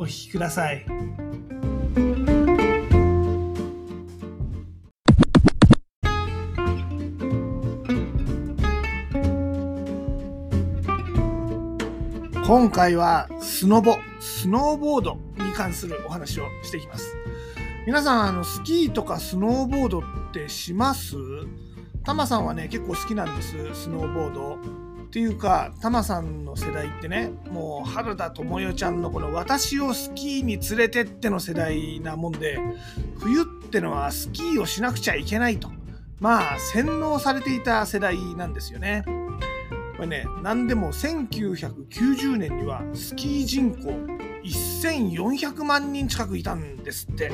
お聞きください。今回はスノボ、スノーボードに関するお話をしていきます。皆さん、あの、スキーとかスノーボードってします？タマさんはね、結構好きなんです、スノーボード。っていうか、タマさんの世代ってね、もう原田知世ちゃんのこの私をスキーに連れてっての世代なもんで、冬ってのはスキーをしなくちゃいけないと。まあ、洗脳されていた世代なんですよね。これね、何でも1990年にはスキー人口1400万人近くいたんですって。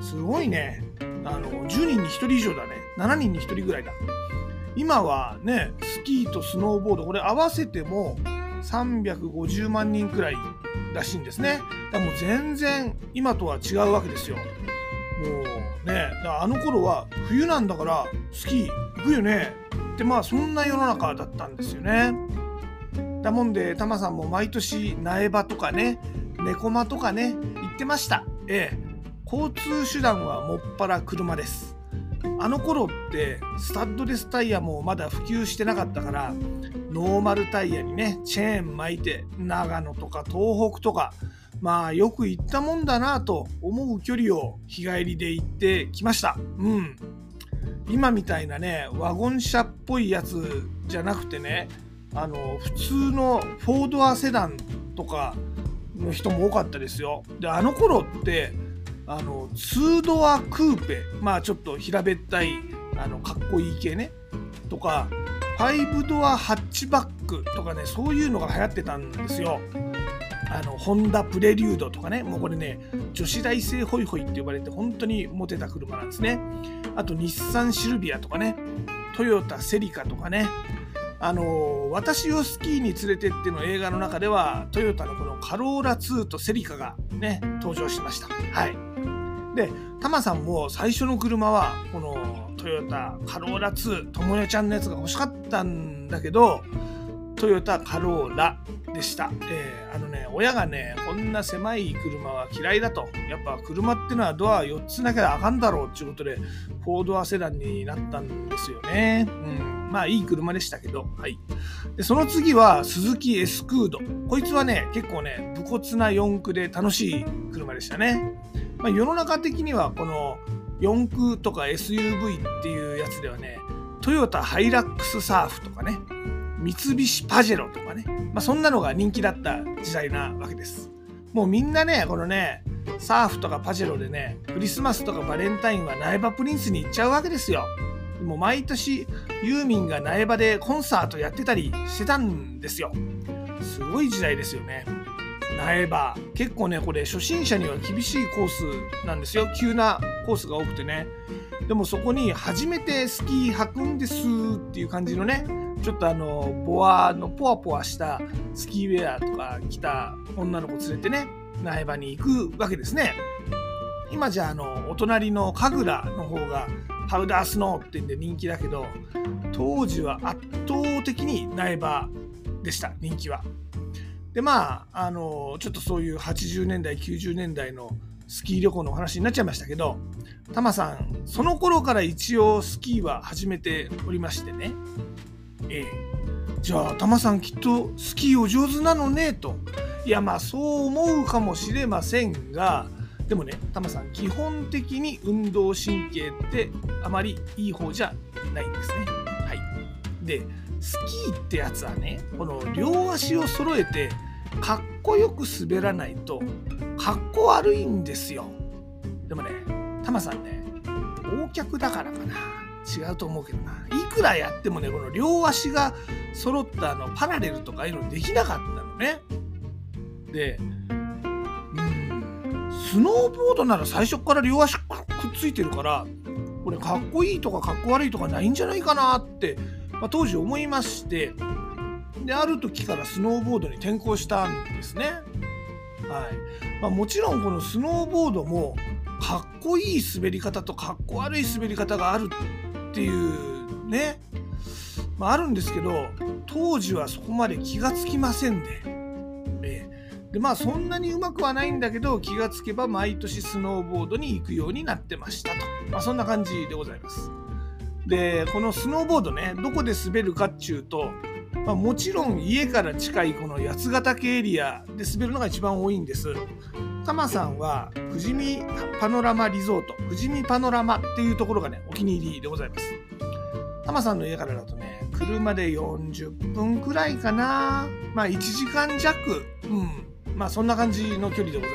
すごいね。あの、10人に1人以上だね。7人に1人ぐらいだ。今はね、スキーとスノーボード、これ合わせても350万人くらいらしいんですね。だからもう全然今とは違うわけですよ。もうね、だからあの頃は冬なんだからスキー行くよねってまあそんな世の中だったんですよね。だもんでタマさんも毎年苗場とかね猫間とかね行ってました。ええ、交通手段はもっぱら車です。あの頃ってスタッドレスタイヤもまだ普及してなかったからノーマルタイヤにねチェーン巻いて長野とか東北とかまあよく行ったもんだなと思う距離を日帰りで行ってきました。うん。今みたいなねワゴン車っぽいやつじゃなくてねあの普通のフォードアセダンとかの人も多かったですよ。であの頃ってあの2ドアクーペまあちょっと平べったいあのかっこいい系ねとか5ドアハッチバックとかねそういうのが流行ってたんですよ。あのホンダプレリュードとかねもうこれね女子大生ホイホイって呼ばれて本当にモテた車なんですね。あと日産シルビアとかねトヨタセリカとかねあの私をスキーに連れてっての映画の中ではトヨタのこのカローラ2とセリカがね登場しました。はい。で、タマさんも最初の車はこのトヨタカローラ2、ともよちゃんのやつが欲しかったんだけど、トヨタカローラでした。えー、あのね、親がね、こんな狭い車は嫌いだと。やっぱ車ってのはドア4つなきゃあかんだろうっていうことで、フォードアセダンになったんですよね。うん。まあいい車でしたけど、はい。で、その次は鈴木エスクード。こいつはね、結構ね、武骨な四駆で楽しい車でしたね。まあ、世の中的にはこの四駆とか SUV っていうやつではね、トヨタハイラックスサーフとかね、三菱パジェロとかね、まあ、そんなのが人気だった時代なわけです。もうみんなね、このね、サーフとかパジェロでね、クリスマスとかバレンタインは苗場プリンスに行っちゃうわけですよ。もう毎年ユーミンが苗場でコンサートやってたりしてたんですよ。すごい時代ですよね。苗場。結構ねこれ初心者には厳しいコースなんですよ。急なコースが多くてね。でもそこに初めてスキー履くんですっていう感じのねちょっとあのボアのポワポワしたスキーウェアとか着た女の子連れてね苗場に行くわけですね。今じゃあのお隣の神楽の方がパウダースノーってんで人気だけど当時は圧倒的に苗場でした人気は。でまああのちょっとそういう80年代90年代のスキー旅行のお話になっちゃいましたけどタマさんその頃から一応スキーは始めておりましてね。ええ。じゃあタマさんきっとスキーお上手なのねと。いやまあそう思うかもしれませんがでもねタマさん基本的に運動神経ってあまりいい方じゃないんですね。はい。でスキーってやつはねこの両足を揃えてかっこよく滑らないとかっこ悪いんですよ。でもねタマさんね横脚だからかな。違うと思うけどな。いくらやってもねこの両足が揃ったあのパラレルとかいうのできなかったのね。でうんスノーボードなら最初から両足くっついてるからこれかっこいいとかかっこ悪いとかないんじゃないかなって、まあ、当時思いましてである時からスノーボードに転向したんですね。はい。まあ、もちろんこのスノーボードもかっこいい滑り方とかっこ悪い滑り方があるっていうね、まあ、あるんですけど当時はそこまで気がつきませんで、え、でまあそんなにうまくはないんだけど気がつけば毎年スノーボードに行くようになってましたと、まあ、そんな感じでございます。でこのスノーボードねどこで滑るかっちゅうとまあ、もちろん家から近いこの八ヶ岳エリアで滑るのが一番多いんです。タマさんは富士見パノラマリゾート、富士見パノラマっていうところがね、お気に入りでございます。タマさんの家からだとね、車で40分くらいかな。まあ1時間弱。うん。まあそんな感じの距離でござい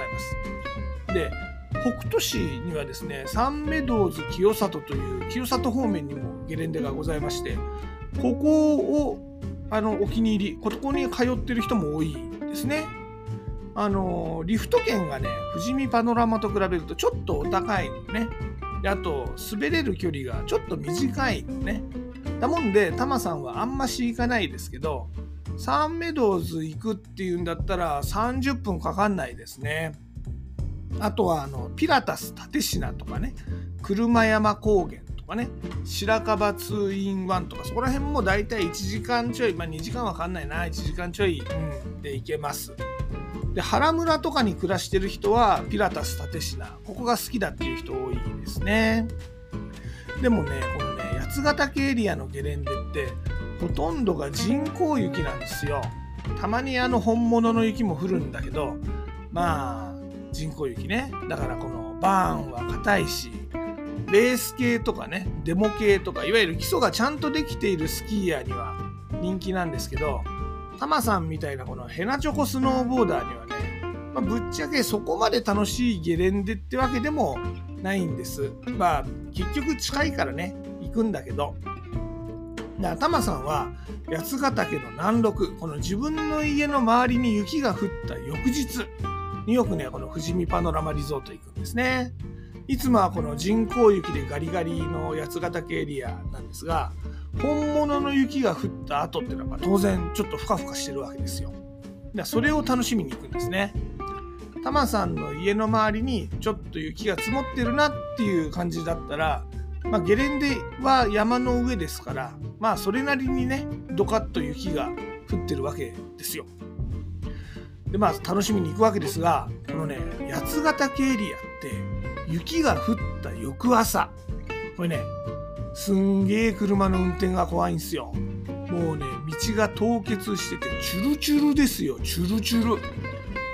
ます。で、北斗市にはですね、三メドウズ清里という清里方面にもゲレンデがございまして、ここをあのお気に入りここに通ってる人も多いですね。あのリフト券がね富士見パノラマと比べるとちょっとお高いのね。であと滑れる距離がちょっと短いのね。だもんでタマさんはあんまし行かないですけどサンメドウズ行くっていうんだったら30分かかんないですね。あとはあのピラタス立科とかね。車山高原とかね。白樺ツイン1とかそこら辺もだいたい1時間ちょいまあ2時間わかんないな。1時間ちょい、うん、で行けます。で原村とかに暮らしてる人はピラタス立科ここが好きだっていう人多いですね。でもねこのね八ヶ岳エリアのゲレンデってほとんどが人工雪なんですよ。たまにあの本物の雪も降るんだけどまあ人工雪ね。だからこのバーンは硬いしレース系とかねデモ系とかいわゆる基礎がちゃんとできているスキーヤーには人気なんですけどタマさんみたいなこのヘナチョコスノーボーダーにはね、まあ、ぶっちゃけそこまで楽しいゲレンデってわけでもないんですまあ結局近いからね行くんだけどタマさんは八ヶ岳の南麓この自分の家の周りに雪が降った翌日によくねこの富士見パノラマリゾート行くんですね。いつもはこの人工雪でガリガリの八ヶ岳エリアなんですが本物の雪が降った後っていうのは当然ちょっとふかふかしてるわけですよ。それを楽しみに行くんですね。タマさんの家の周りにちょっと雪が積もってるなっていう感じだったら、まあ、ゲレンデは山の上ですからまあそれなりにねドカッと雪が降ってるわけですよ。でまあ楽しみに行くわけですがこのね八ヶ岳エリアって雪が降った翌朝。これねすんげえ車の運転が怖いんですよ。もうね道が凍結しててチュルチュルですよ。チュルチュル。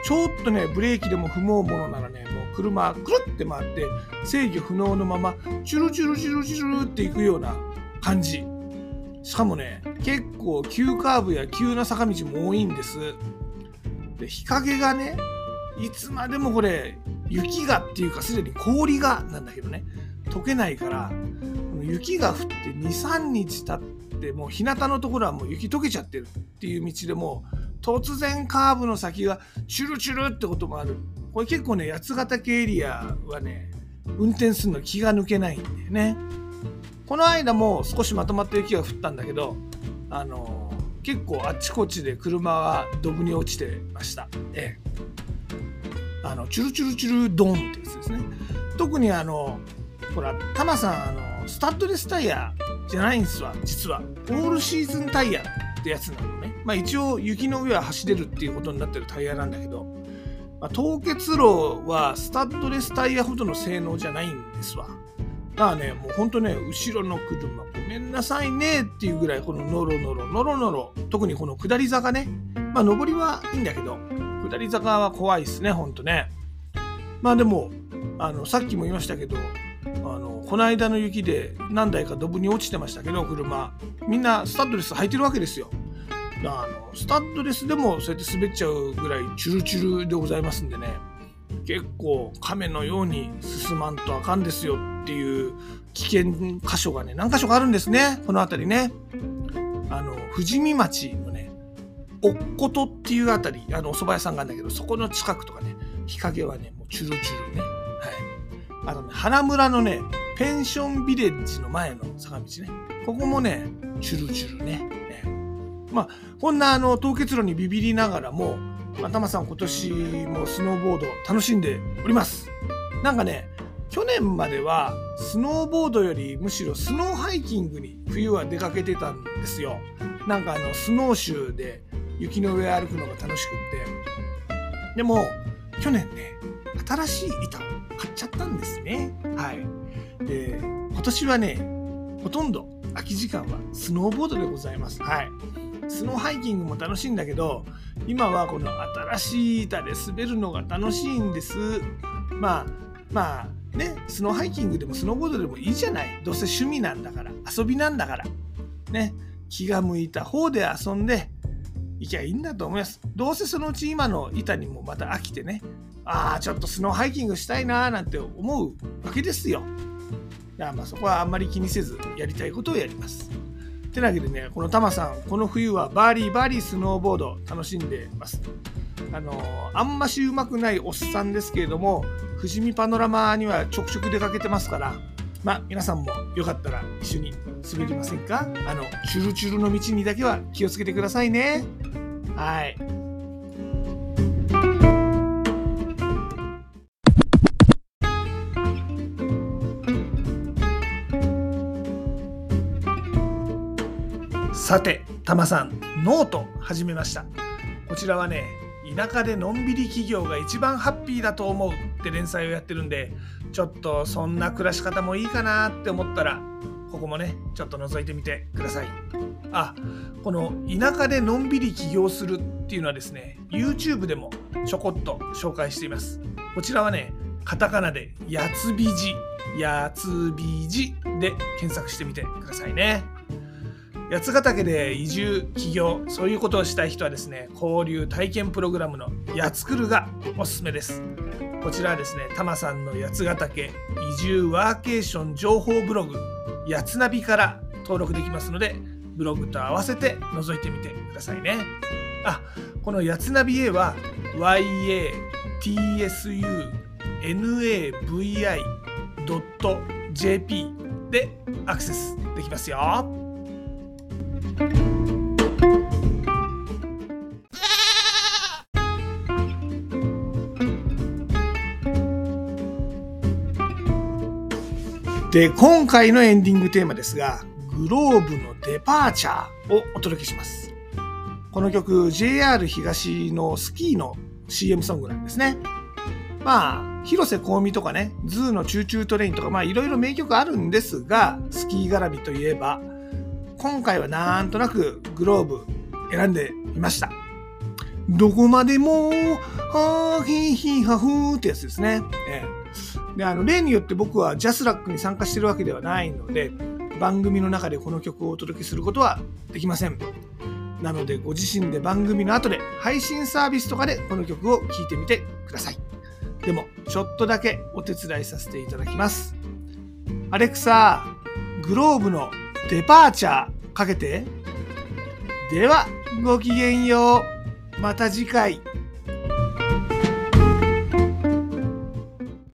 ちょっとねブレーキでも踏もうものならねもう車くるって回って制御不能のままチュルチュルチュルチュルっていくような感じ。しかもね結構急カーブや急な坂道も多いんです。で日陰がねいつまでもこれ雪がっていうかすでに氷がなんだけどね溶けないから雪が降って23日経ってもう日向のところはもう雪溶けちゃってるっていう道でも突然カーブの先がチュルチュルってこともある。これ結構ね八ヶ岳エリアはね運転するの気が抜けないんだよね。この間も少しまとまった雪が降ったんだけどあの結構あちこちで車はドブに落ちてました、ええ、あのチュルチュルチュルドーンってやつですね。特にあのほらタマさんあのスタッドレスタイヤじゃないんですわ実は。オールシーズンタイヤってやつなのね。まあ一応雪の上は走れるっていうことになってるタイヤなんだけど、まあ、凍結路はスタッドレスタイヤほどの性能じゃないんですわ。だからねもうほんとね後ろの車ごめんなさいねっていうぐらいこのノロノロノロノロ特にこの下り坂ね。まあ上りはいいんだけど。下り坂は怖いですね、ほんとね。まあでも、あの、さっきも言いましたけど、あの、この間の雪で何台かドブに落ちてましたけど、車。みんなスタッドレス履いてるわけですよ。あの、スタッドレスでもそうやって滑っちゃうぐらいチュルチュルでございますんでね。結構亀のように進まんとあかんですよっていう危険箇所がね、何箇所かあるんですね。この辺りね。あの、富士見町の、おっことっていうあたり、あの、お蕎麦屋さんがあるんだけど、そこの近くとかね、日陰はね、もうチュルチュルね。はい。あとね、花村のね、ペンションビレッジの前の坂道ね。ここもね、チュルチュルね。ねまあ、こんなあの、凍結路にビビりながらも、まあ、タマさん今年もスノーボード楽しんでおります。なんかね、去年まではスノーボードよりむしろスノーハイキングに冬は出かけてたんですよ。なんかあのスノーシューで雪の上歩くのが楽しくって。でも去年ね、新しい板を買っちゃったんですね。はい。で、今年はね、ほとんど空き時間はスノーボードでございます。はい。スノーハイキングも楽しいんだけど、今はこの新しい板で滑るのが楽しいんです。まあ、まあ、ね、スノーハイキングでもスノーボードでもいいじゃない。どうせ趣味なんだから、遊びなんだから。ね、気が向いた方で遊んで、いきゃいいんだと思います。どうせそのうち今の板にもまた飽きてね、ああ、ちょっとスノーハイキングしたいなーなんて思うわけですよ。だからまあそこはあんまり気にせずやりたいことをやります。てなわけでね、このタマさん、この冬はバーリーバーリースノーボード楽しんでます。あのあんましうまくないおっさんですけれども、富士見パノラマにはちょくちょく出かけてますから、まあ皆さんもよかったら一緒に滑りませんか？あの、チュルチュルの道にだけは気をつけてくださいね。はい。さて、たまさん、ノート始めました。こちらはね、田舎でのんびり起業が一番ハッピーだと思うって連載をやってるんで、ちょっとそんな暮らし方もいいかなって思ったら、ここもね、ちょっと覗いてみてください。あ、この田舎でのんびり起業するっていうのはですね、YouTube でもちょこっと紹介しています。こちらはね、カタカナでやつびじ、やつびじで検索してみてくださいね。八ヶ岳で移住起業そういうことをしたい人はですね交流体験プログラムのやつくるがおすすめですこちらはですねタマさんの八ヶ岳移住ワーケーション情報ブログやつナビから登録できますのでブログと合わせて覗いてみてくださいねあこのやつナビ A は yatsunavi.jp でアクセスできますよ。で、今回のエンディングテーマですが、 globe の DEPARTURES をお届けします。この曲、JR 東のスキーの CM ソングなんですね。まあ、広瀬香美とかね、 ZOO の Choo Choo TRAIN とか、まあいろいろ名曲あるんですが、スキー絡みといえば、今回はなんとなく globe 選んでみました。どこまでも、はーひーひーはふーってやつですね。ええ、で、あの、例によって僕はジャスラックに参加してるわけではないので、番組の中でこの曲をお届けすることはできません。なので、ご自身で番組の後で配信サービスとかでこの曲を聴いてみてください。でも、ちょっとだけお手伝いさせていただきます。アレクサ、グローブのデパーチャーかけて。では、ごきげんよう。また次回。